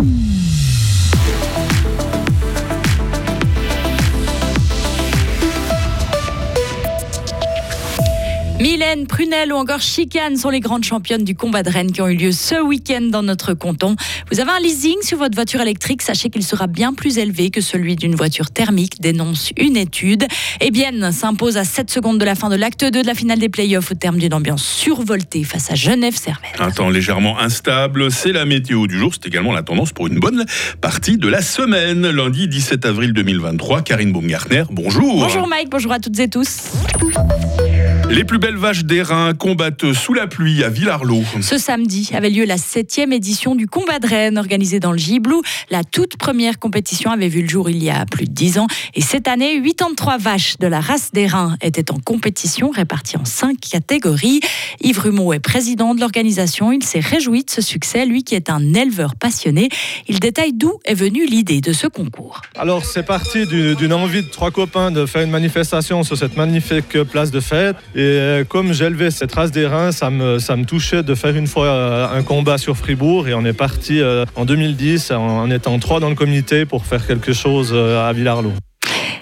Mm. Mylène, Prunelle ou encore Chicane sont les grandes championnes du combat de Rennes qui ont eu lieu ce week-end dans notre canton. Vous avez un leasing sur votre voiture électrique, sachez qu'il sera bien plus élevé que celui d'une voiture thermique, dénonce une étude. Et bien s'impose à 7 secondes de la fin de l'acte 2 de la finale des playoffs au terme d'une ambiance survoltée face à Genève-Servette. Un temps légèrement instable, c'est la météo du jour, c'est également la tendance pour une bonne partie de la semaine. Lundi 17 avril 2023, Karine Baumgartner, bonjour. Bonjour Mike, bonjour à toutes et tous. Les plus belles vaches d'airain combattent sous la pluie à Villarlot. Ce samedi avait lieu la septième édition du combat de Rennes organisé dans le Giblou. La toute première compétition avait vu le jour il y a plus de dix ans. Et cette année, 83 vaches de la race d'airain étaient en compétition, réparties en cinq catégories. Yves Rumeau est président de l'organisation. Il s'est réjoui de ce succès, lui qui est un éleveur passionné. Il détaille d'où est venue l'idée de ce concours. Alors, c'est parti d'une envie de trois copains de faire une manifestation sur cette magnifique place de fête. Et euh, comme j'élevais cette race ça me, ça me touchait de faire une fois euh, un combat sur Fribourg. Et on est parti euh, en 2010 en étant trois dans le comité pour faire quelque chose à Villarlot.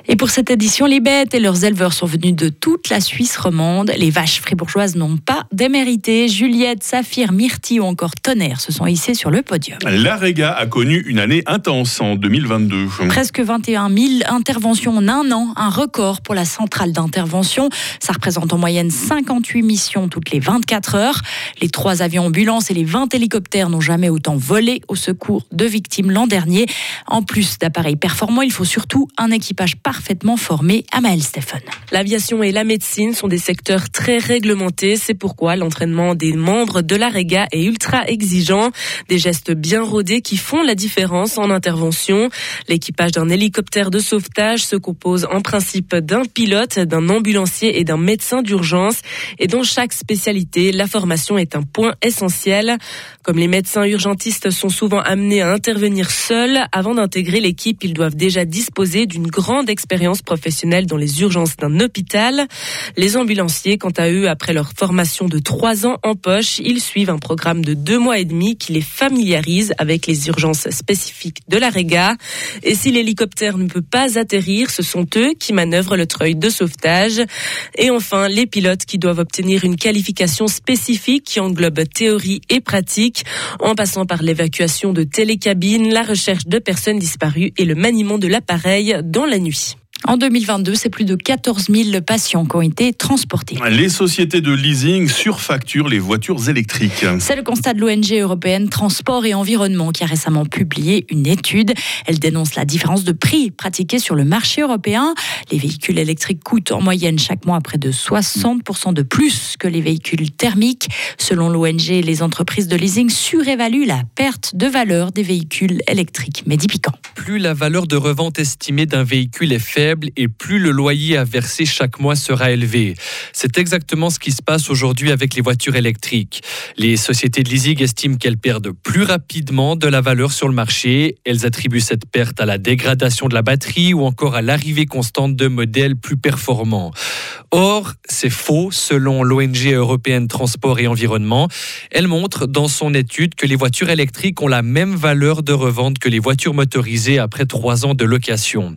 Et pour cette édition, les bêtes et leurs éleveurs sont venus de toute la Suisse romande. Les vaches fribourgeoises n'ont pas démérité. Juliette, Saphir, Myrtille ou encore Tonnerre se sont hissées sur le podium. L'Arega a connu une année intense en 2022. Presque 21 000 interventions en un an, un record pour la centrale d'intervention. Ça représente en moyenne 58 missions toutes les 24 heures. Les trois avions ambulances et les 20 hélicoptères n'ont jamais autant volé au secours de victimes l'an dernier. En plus d'appareils performants, il faut surtout un équipage parfait parfaitement formé. Amael Stéphane. L'aviation et la médecine sont des secteurs très réglementés. C'est pourquoi l'entraînement des membres de la REGA est ultra exigeant. Des gestes bien rodés qui font la différence en intervention. L'équipage d'un hélicoptère de sauvetage se compose en principe d'un pilote, d'un ambulancier et d'un médecin d'urgence. Et dans chaque spécialité, la formation est un point essentiel. Comme les médecins urgentistes sont souvent amenés à intervenir seuls, avant d'intégrer l'équipe, ils doivent déjà disposer d'une grande expérience expérience professionnelle dans les urgences d'un hôpital. Les ambulanciers, quant à eux, après leur formation de trois ans en poche, ils suivent un programme de deux mois et demi qui les familiarise avec les urgences spécifiques de la Réga. Et si l'hélicoptère ne peut pas atterrir, ce sont eux qui manœuvrent le treuil de sauvetage. Et enfin, les pilotes qui doivent obtenir une qualification spécifique qui englobe théorie et pratique, en passant par l'évacuation de télécabines, la recherche de personnes disparues et le maniement de l'appareil dans la nuit. En 2022, c'est plus de 14 000 patients qui ont été transportés. Les sociétés de leasing surfacturent les voitures électriques. C'est le constat de l'ONG européenne Transport et Environnement qui a récemment publié une étude. Elle dénonce la différence de prix pratiquée sur le marché européen. Les véhicules électriques coûtent en moyenne chaque mois près de 60% de plus que les véhicules thermiques. Selon l'ONG, les entreprises de leasing surévaluent la perte de valeur des véhicules électriques. Piquant. Plus la valeur de revente estimée d'un véhicule est faible, et plus le loyer à verser chaque mois sera élevé. C'est exactement ce qui se passe aujourd'hui avec les voitures électriques. Les sociétés de leasing estiment qu'elles perdent plus rapidement de la valeur sur le marché. Elles attribuent cette perte à la dégradation de la batterie ou encore à l'arrivée constante de modèles plus performants. Or, c'est faux selon l'ONG européenne Transport et Environnement. Elle montre dans son étude que les voitures électriques ont la même valeur de revente que les voitures motorisées après trois ans de location.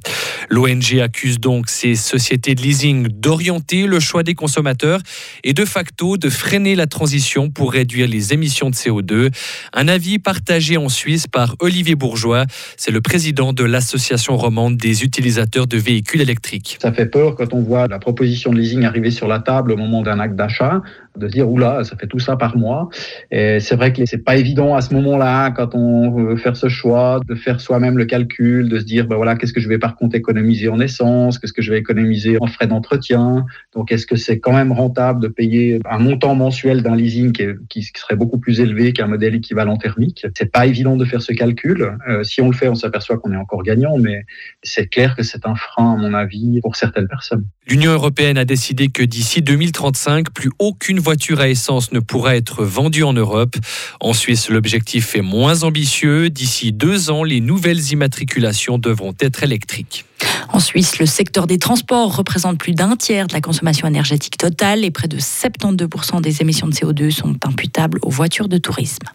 L'ONG accuse donc ces sociétés de leasing d'orienter le choix des consommateurs et de facto de freiner la transition pour réduire les émissions de CO2. Un avis partagé en Suisse par Olivier Bourgeois, c'est le président de l'association romande des utilisateurs de véhicules électriques. Ça fait peur quand on voit la proposition de leasing arriver sur la table au moment d'un acte d'achat de dire oula, ça fait tout ça par mois. Et c'est vrai que c'est pas évident à ce moment-là, quand on veut faire ce choix, de faire soi-même le calcul, de se dire ben voilà, qu'est-ce que je vais par contre économiser en essence, qu'est-ce que je vais économiser en frais d'entretien. Donc est-ce que c'est quand même rentable de payer un montant mensuel d'un leasing qui, qui, serait beaucoup plus élevé qu'un modèle équivalent thermique? C'est pas évident de faire ce calcul. Euh, si on le fait, on s'aperçoit qu'on est encore gagnant, mais c'est clair que c'est un frein à mon avis pour certaines personnes. L'Union européenne a décidé que d'ici 2035, plus aucune voiture à essence ne pourra être vendue en Europe. En Suisse, l'objectif est moins ambitieux. D'ici deux ans, les nouvelles immatriculations devront être électriques. En Suisse, le secteur des transports représente plus d'un tiers de la consommation énergétique totale et près de 72% des émissions de CO2 sont imputables aux voitures de tourisme.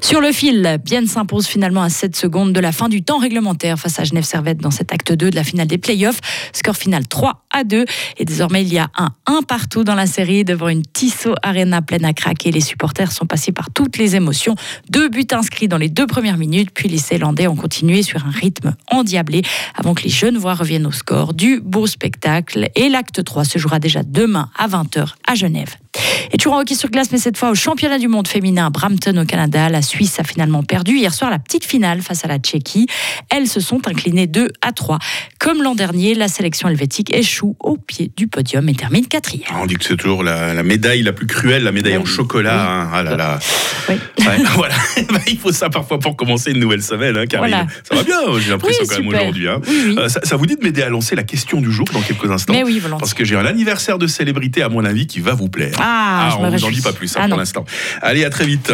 Sur le fil, Bienne s'impose finalement à 7 secondes de la fin du temps réglementaire face à Genève Servette dans cet acte 2 de la finale des playoffs. Score final 3 à 2. Et désormais, il y a un 1 partout dans la série devant une Tissot Arena pleine à craquer. Les supporters sont passés par toutes les émotions. Deux buts inscrits dans les deux premières minutes, puis les Célandais ont continué sur un rythme endiablé avant que les jeunes voix reviennent au score. Du beau spectacle. Et l'acte 3 se jouera déjà demain à 20h à Genève. Et toujours en hockey sur glace, mais cette fois au championnat du monde féminin à Brampton au Canada. La Suisse a finalement perdu hier soir la petite finale face à la Tchéquie. Elles se sont inclinées 2 à 3. Comme l'an dernier, la sélection helvétique échoue au pied du podium et termine quatrième. On dit que c'est toujours la, médaille la plus cruelle, la médaille en chocolat. Hein. Ah là là. Oui. voilà. Bah, il faut ça parfois pour commencer une nouvelle semaine, hein, Ça va bien, j'ai l'impression quand même aujourd'hui. Hein. Euh, ça, vous dit de m'aider à lancer la question du jour dans quelques instants? Mais oui, Parce que j'ai un anniversaire de célébrité, à mon avis, qui va vous plaire. Ah, ah on vous en dit pas plus hein, ah, pour l'instant. Allez, à très vite.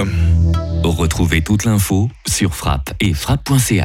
Retrouvez toute l'info sur frappe et frappe.ch.